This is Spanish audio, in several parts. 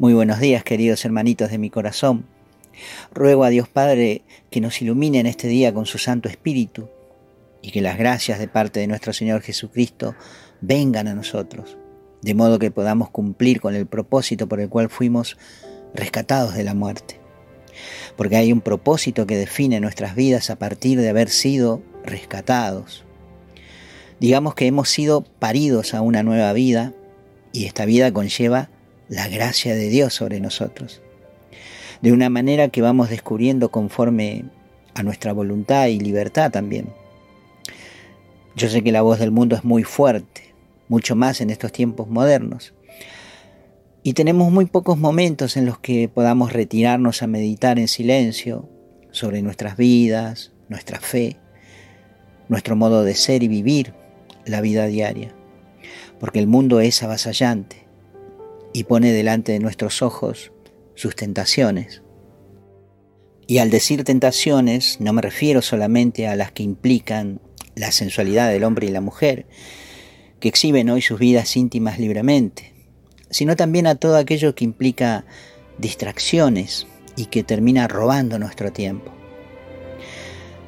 Muy buenos días, queridos hermanitos de mi corazón. Ruego a Dios Padre que nos ilumine en este día con su Santo Espíritu y que las gracias de parte de nuestro Señor Jesucristo vengan a nosotros, de modo que podamos cumplir con el propósito por el cual fuimos rescatados de la muerte. Porque hay un propósito que define nuestras vidas a partir de haber sido rescatados. Digamos que hemos sido paridos a una nueva vida y esta vida conlleva la gracia de Dios sobre nosotros. De una manera que vamos descubriendo conforme a nuestra voluntad y libertad también. Yo sé que la voz del mundo es muy fuerte, mucho más en estos tiempos modernos. Y tenemos muy pocos momentos en los que podamos retirarnos a meditar en silencio sobre nuestras vidas, nuestra fe, nuestro modo de ser y vivir la vida diaria. Porque el mundo es avasallante y pone delante de nuestros ojos sus tentaciones. Y al decir tentaciones no me refiero solamente a las que implican la sensualidad del hombre y la mujer, que exhiben hoy sus vidas íntimas libremente, sino también a todo aquello que implica distracciones y que termina robando nuestro tiempo.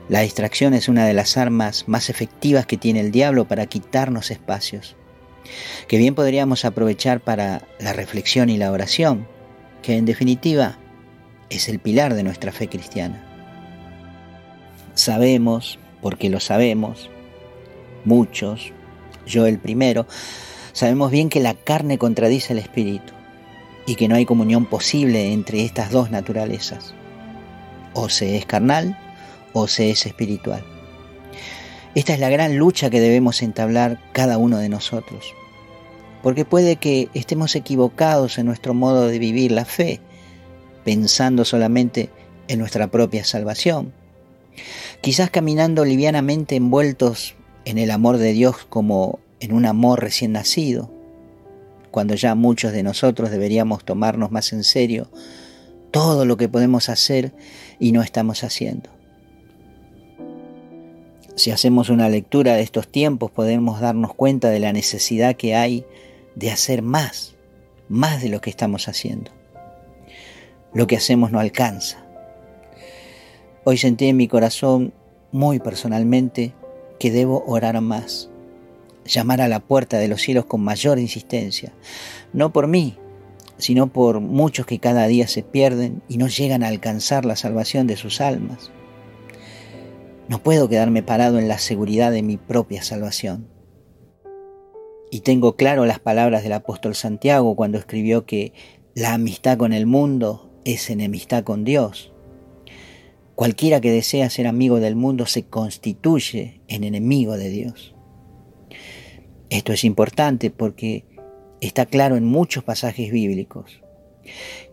La distracción es una de las armas más efectivas que tiene el diablo para quitarnos espacios que bien podríamos aprovechar para la reflexión y la oración, que en definitiva es el pilar de nuestra fe cristiana. Sabemos, porque lo sabemos, muchos, yo el primero, sabemos bien que la carne contradice el espíritu y que no hay comunión posible entre estas dos naturalezas. O se es carnal o se es espiritual. Esta es la gran lucha que debemos entablar cada uno de nosotros. Porque puede que estemos equivocados en nuestro modo de vivir la fe, pensando solamente en nuestra propia salvación. Quizás caminando livianamente envueltos en el amor de Dios como en un amor recién nacido, cuando ya muchos de nosotros deberíamos tomarnos más en serio todo lo que podemos hacer y no estamos haciendo. Si hacemos una lectura de estos tiempos podemos darnos cuenta de la necesidad que hay de hacer más, más de lo que estamos haciendo. Lo que hacemos no alcanza. Hoy sentí en mi corazón muy personalmente que debo orar más, llamar a la puerta de los cielos con mayor insistencia, no por mí, sino por muchos que cada día se pierden y no llegan a alcanzar la salvación de sus almas. No puedo quedarme parado en la seguridad de mi propia salvación. Y tengo claro las palabras del apóstol Santiago cuando escribió que la amistad con el mundo es enemistad con Dios. Cualquiera que desea ser amigo del mundo se constituye en enemigo de Dios. Esto es importante porque está claro en muchos pasajes bíblicos.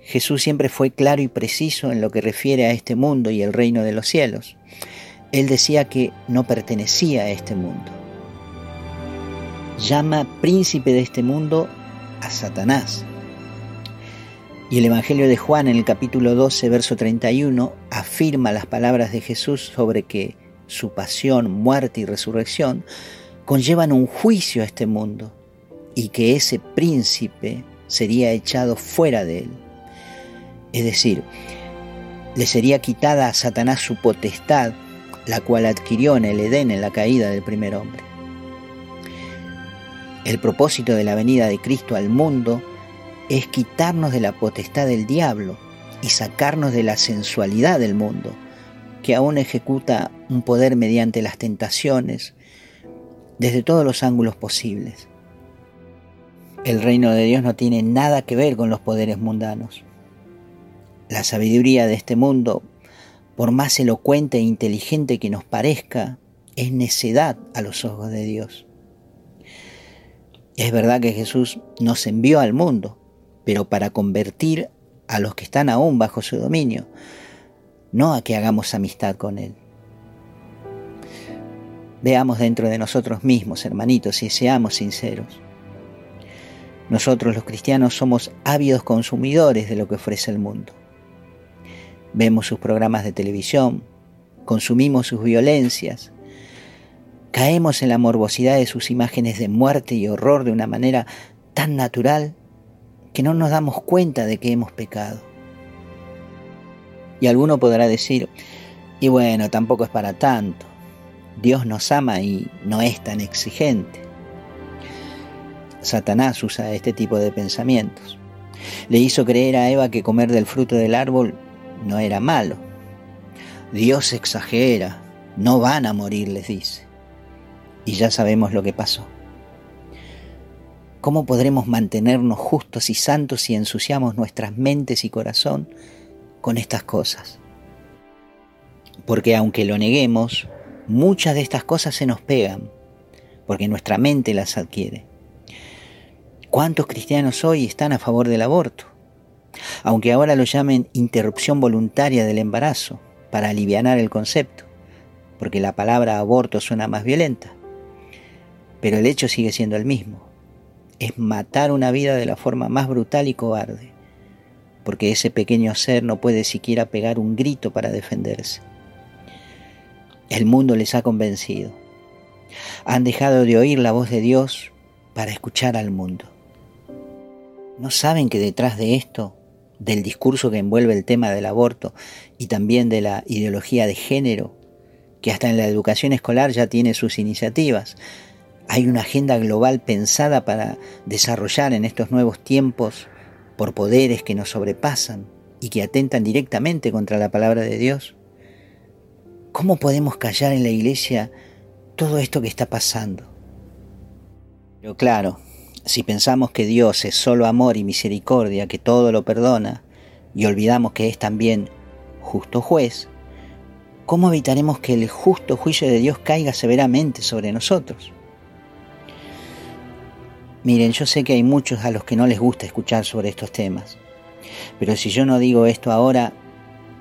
Jesús siempre fue claro y preciso en lo que refiere a este mundo y el reino de los cielos. Él decía que no pertenecía a este mundo. Llama príncipe de este mundo a Satanás. Y el Evangelio de Juan en el capítulo 12, verso 31, afirma las palabras de Jesús sobre que su pasión, muerte y resurrección conllevan un juicio a este mundo y que ese príncipe sería echado fuera de él. Es decir, le sería quitada a Satanás su potestad la cual adquirió en el Edén en la caída del primer hombre. El propósito de la venida de Cristo al mundo es quitarnos de la potestad del diablo y sacarnos de la sensualidad del mundo, que aún ejecuta un poder mediante las tentaciones desde todos los ángulos posibles. El reino de Dios no tiene nada que ver con los poderes mundanos. La sabiduría de este mundo por más elocuente e inteligente que nos parezca, es necedad a los ojos de Dios. Es verdad que Jesús nos envió al mundo, pero para convertir a los que están aún bajo su dominio, no a que hagamos amistad con Él. Veamos dentro de nosotros mismos, hermanitos, y seamos sinceros. Nosotros los cristianos somos ávidos consumidores de lo que ofrece el mundo. Vemos sus programas de televisión, consumimos sus violencias, caemos en la morbosidad de sus imágenes de muerte y horror de una manera tan natural que no nos damos cuenta de que hemos pecado. Y alguno podrá decir, y bueno, tampoco es para tanto. Dios nos ama y no es tan exigente. Satanás usa este tipo de pensamientos. Le hizo creer a Eva que comer del fruto del árbol no era malo. Dios exagera, no van a morir, les dice. Y ya sabemos lo que pasó. ¿Cómo podremos mantenernos justos y santos si ensuciamos nuestras mentes y corazón con estas cosas? Porque aunque lo neguemos, muchas de estas cosas se nos pegan, porque nuestra mente las adquiere. ¿Cuántos cristianos hoy están a favor del aborto? Aunque ahora lo llamen interrupción voluntaria del embarazo, para aliviar el concepto, porque la palabra aborto suena más violenta. Pero el hecho sigue siendo el mismo es matar una vida de la forma más brutal y cobarde, porque ese pequeño ser no puede siquiera pegar un grito para defenderse. El mundo les ha convencido. Han dejado de oír la voz de Dios para escuchar al mundo. ¿No saben que detrás de esto, del discurso que envuelve el tema del aborto y también de la ideología de género, que hasta en la educación escolar ya tiene sus iniciativas, hay una agenda global pensada para desarrollar en estos nuevos tiempos por poderes que nos sobrepasan y que atentan directamente contra la palabra de Dios. ¿Cómo podemos callar en la iglesia todo esto que está pasando? Pero claro, si pensamos que Dios es solo amor y misericordia, que todo lo perdona, y olvidamos que es también justo juez, ¿cómo evitaremos que el justo juicio de Dios caiga severamente sobre nosotros? Miren, yo sé que hay muchos a los que no les gusta escuchar sobre estos temas, pero si yo no digo esto ahora,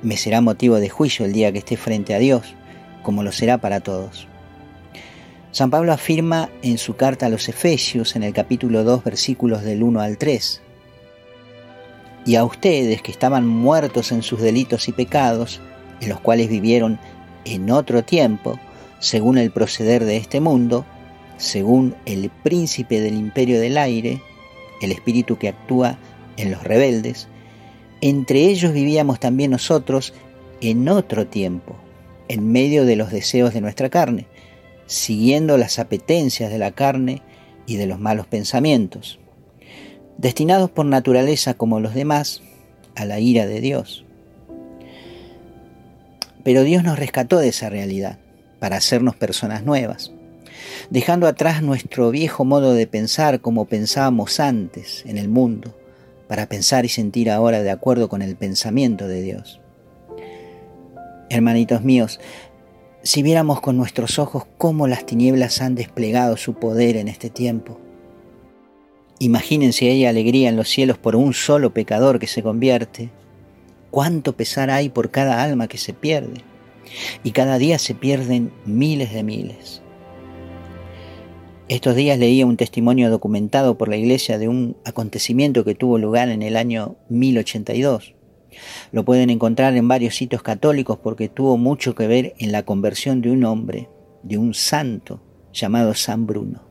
me será motivo de juicio el día que esté frente a Dios, como lo será para todos. San Pablo afirma en su carta a los Efesios, en el capítulo 2, versículos del 1 al 3, y a ustedes que estaban muertos en sus delitos y pecados, en los cuales vivieron en otro tiempo, según el proceder de este mundo, según el príncipe del imperio del aire, el espíritu que actúa en los rebeldes, entre ellos vivíamos también nosotros en otro tiempo, en medio de los deseos de nuestra carne, siguiendo las apetencias de la carne y de los malos pensamientos, destinados por naturaleza como los demás a la ira de Dios. Pero Dios nos rescató de esa realidad para hacernos personas nuevas dejando atrás nuestro viejo modo de pensar como pensábamos antes en el mundo, para pensar y sentir ahora de acuerdo con el pensamiento de Dios. Hermanitos míos, si viéramos con nuestros ojos cómo las tinieblas han desplegado su poder en este tiempo, imagínense hay alegría en los cielos por un solo pecador que se convierte, cuánto pesar hay por cada alma que se pierde, y cada día se pierden miles de miles. Estos días leía un testimonio documentado por la iglesia de un acontecimiento que tuvo lugar en el año 1082. Lo pueden encontrar en varios sitios católicos porque tuvo mucho que ver en la conversión de un hombre, de un santo llamado San Bruno.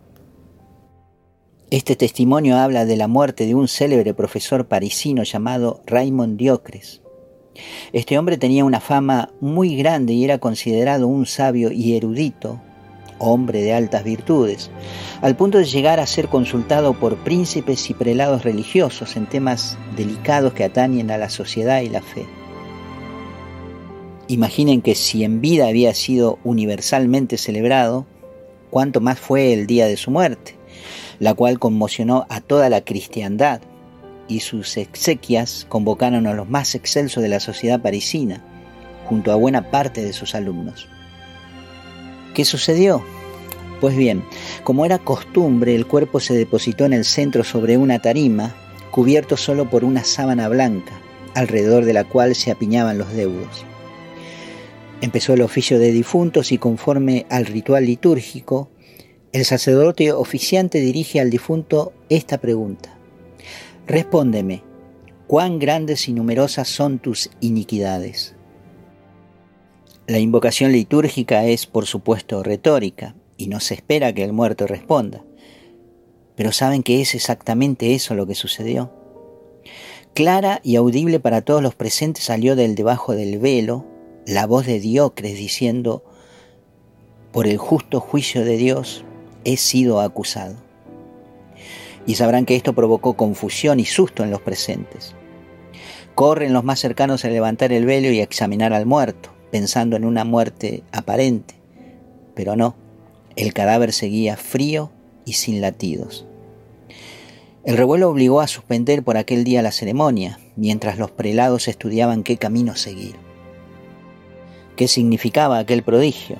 Este testimonio habla de la muerte de un célebre profesor parisino llamado Raymond Diocres. Este hombre tenía una fama muy grande y era considerado un sabio y erudito hombre de altas virtudes, al punto de llegar a ser consultado por príncipes y prelados religiosos en temas delicados que atañen a la sociedad y la fe. Imaginen que si en vida había sido universalmente celebrado, cuánto más fue el día de su muerte, la cual conmocionó a toda la cristiandad y sus exequias convocaron a los más excelsos de la sociedad parisina, junto a buena parte de sus alumnos. ¿Qué sucedió? Pues bien, como era costumbre, el cuerpo se depositó en el centro sobre una tarima, cubierto solo por una sábana blanca, alrededor de la cual se apiñaban los deudos. Empezó el oficio de difuntos y conforme al ritual litúrgico, el sacerdote oficiante dirige al difunto esta pregunta. Respóndeme, ¿cuán grandes y numerosas son tus iniquidades? La invocación litúrgica es, por supuesto, retórica y no se espera que el muerto responda. Pero saben que es exactamente eso lo que sucedió. Clara y audible para todos los presentes salió del debajo del velo la voz de Diocres diciendo, por el justo juicio de Dios he sido acusado. Y sabrán que esto provocó confusión y susto en los presentes. Corren los más cercanos a levantar el velo y a examinar al muerto, pensando en una muerte aparente. Pero no, el cadáver seguía frío y sin latidos. El revuelo obligó a suspender por aquel día la ceremonia, mientras los prelados estudiaban qué camino seguir. ¿Qué significaba aquel prodigio?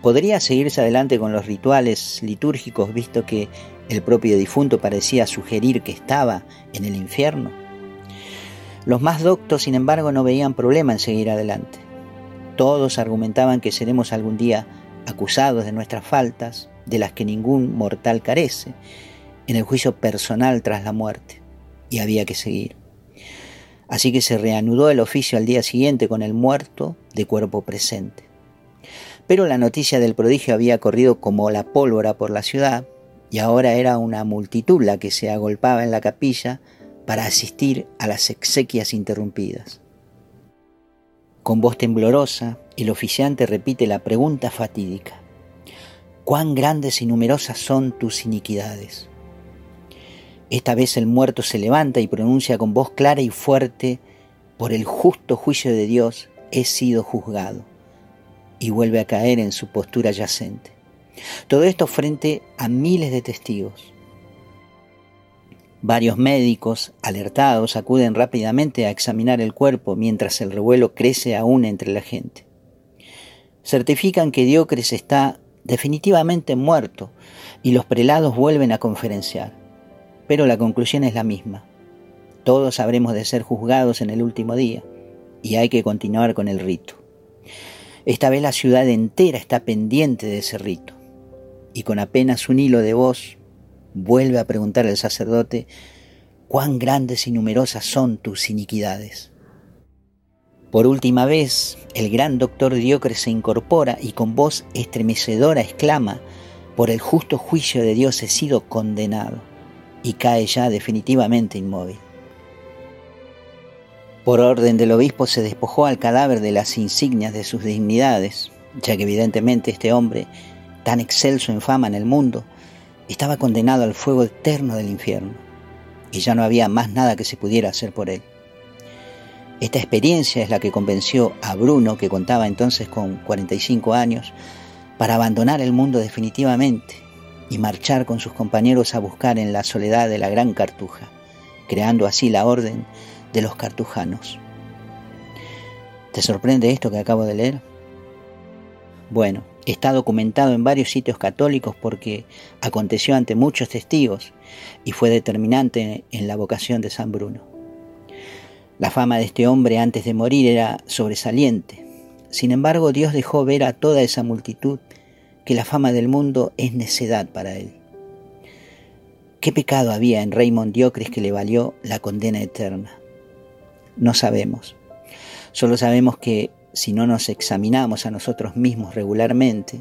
¿Podría seguirse adelante con los rituales litúrgicos visto que el propio difunto parecía sugerir que estaba en el infierno? Los más doctos, sin embargo, no veían problema en seguir adelante. Todos argumentaban que seremos algún día acusados de nuestras faltas, de las que ningún mortal carece, en el juicio personal tras la muerte, y había que seguir. Así que se reanudó el oficio al día siguiente con el muerto de cuerpo presente. Pero la noticia del prodigio había corrido como la pólvora por la ciudad, y ahora era una multitud la que se agolpaba en la capilla para asistir a las exequias interrumpidas. Con voz temblorosa, el oficiante repite la pregunta fatídica. ¿Cuán grandes y numerosas son tus iniquidades? Esta vez el muerto se levanta y pronuncia con voz clara y fuerte, por el justo juicio de Dios he sido juzgado, y vuelve a caer en su postura yacente. Todo esto frente a miles de testigos. Varios médicos, alertados, acuden rápidamente a examinar el cuerpo mientras el revuelo crece aún entre la gente. Certifican que Diocres está definitivamente muerto y los prelados vuelven a conferenciar. Pero la conclusión es la misma. Todos habremos de ser juzgados en el último día y hay que continuar con el rito. Esta vez la ciudad entera está pendiente de ese rito y con apenas un hilo de voz vuelve a preguntar el sacerdote, cuán grandes y numerosas son tus iniquidades. Por última vez, el gran doctor Diocres se incorpora y con voz estremecedora exclama, por el justo juicio de Dios he sido condenado, y cae ya definitivamente inmóvil. Por orden del obispo se despojó al cadáver de las insignias de sus dignidades, ya que evidentemente este hombre, tan excelso en fama en el mundo, estaba condenado al fuego eterno del infierno y ya no había más nada que se pudiera hacer por él. Esta experiencia es la que convenció a Bruno, que contaba entonces con 45 años, para abandonar el mundo definitivamente y marchar con sus compañeros a buscar en la soledad de la gran cartuja, creando así la orden de los cartujanos. ¿Te sorprende esto que acabo de leer? Bueno, está documentado en varios sitios católicos porque aconteció ante muchos testigos y fue determinante en la vocación de San Bruno. La fama de este hombre antes de morir era sobresaliente. Sin embargo, Dios dejó ver a toda esa multitud que la fama del mundo es necedad para él. ¿Qué pecado había en Raymond Diocres que le valió la condena eterna? No sabemos. Solo sabemos que si no nos examinamos a nosotros mismos regularmente,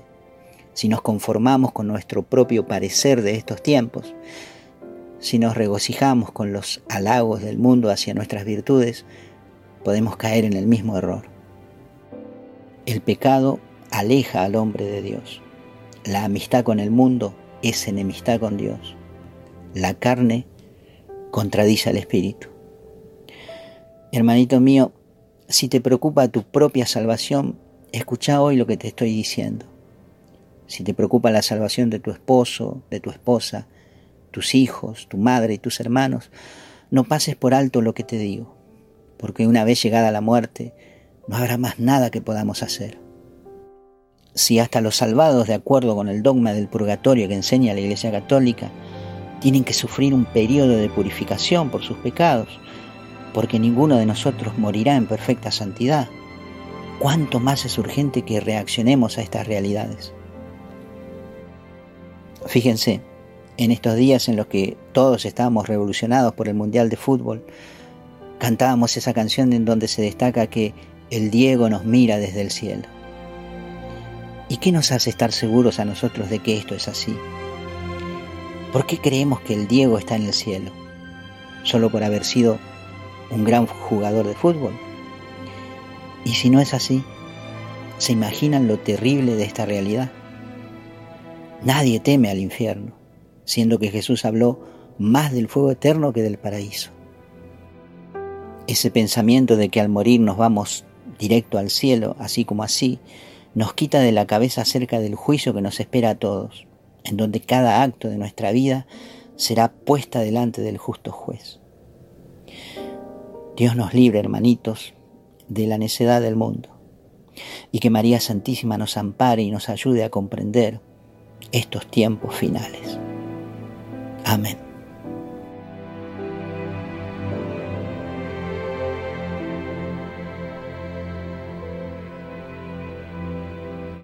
si nos conformamos con nuestro propio parecer de estos tiempos, si nos regocijamos con los halagos del mundo hacia nuestras virtudes, podemos caer en el mismo error. El pecado aleja al hombre de Dios. La amistad con el mundo es enemistad con Dios. La carne contradice al espíritu. Hermanito mío, si te preocupa tu propia salvación, escucha hoy lo que te estoy diciendo. Si te preocupa la salvación de tu esposo, de tu esposa, tus hijos, tu madre y tus hermanos, no pases por alto lo que te digo, porque una vez llegada la muerte, no habrá más nada que podamos hacer. Si hasta los salvados, de acuerdo con el dogma del purgatorio que enseña la Iglesia Católica, tienen que sufrir un periodo de purificación por sus pecados, porque ninguno de nosotros morirá en perfecta santidad. ¿Cuánto más es urgente que reaccionemos a estas realidades? Fíjense, en estos días en los que todos estábamos revolucionados por el Mundial de Fútbol, cantábamos esa canción en donde se destaca que el Diego nos mira desde el cielo. ¿Y qué nos hace estar seguros a nosotros de que esto es así? ¿Por qué creemos que el Diego está en el cielo? ¿Solo por haber sido un gran jugador de fútbol? Y si no es así, ¿se imaginan lo terrible de esta realidad? Nadie teme al infierno, siendo que Jesús habló más del fuego eterno que del paraíso. Ese pensamiento de que al morir nos vamos directo al cielo, así como así, nos quita de la cabeza acerca del juicio que nos espera a todos, en donde cada acto de nuestra vida será puesta delante del justo juez. Dios nos libre, hermanitos, de la necedad del mundo, y que María Santísima nos ampare y nos ayude a comprender estos tiempos finales. Amén.